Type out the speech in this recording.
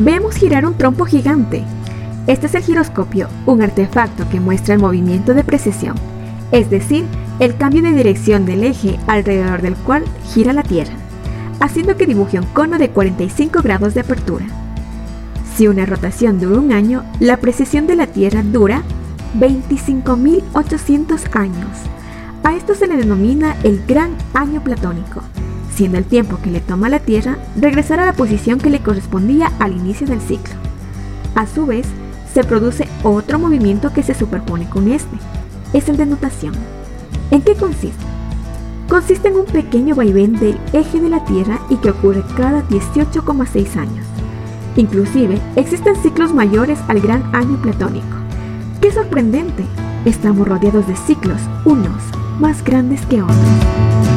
vemos girar un trompo gigante. Este es el giroscopio, un artefacto que muestra el movimiento de precesión, es decir, el cambio de dirección del eje alrededor del cual gira la Tierra, haciendo que dibuje un cono de 45 grados de apertura. Si una rotación dura un año, la precesión de la Tierra dura 25.800 años. A esto se le denomina el gran año platónico, siendo el tiempo que le toma la Tierra regresar a la posición que le correspondía al inicio del ciclo. A su vez, se produce otro movimiento que se superpone con este, es el de nutación. ¿En qué consiste? Consiste en un pequeño vaivén del eje de la Tierra y que ocurre cada 18,6 años. Inclusive, existen ciclos mayores al gran año platónico. ¡Qué sorprendente! Estamos rodeados de ciclos, unos más grandes que otros.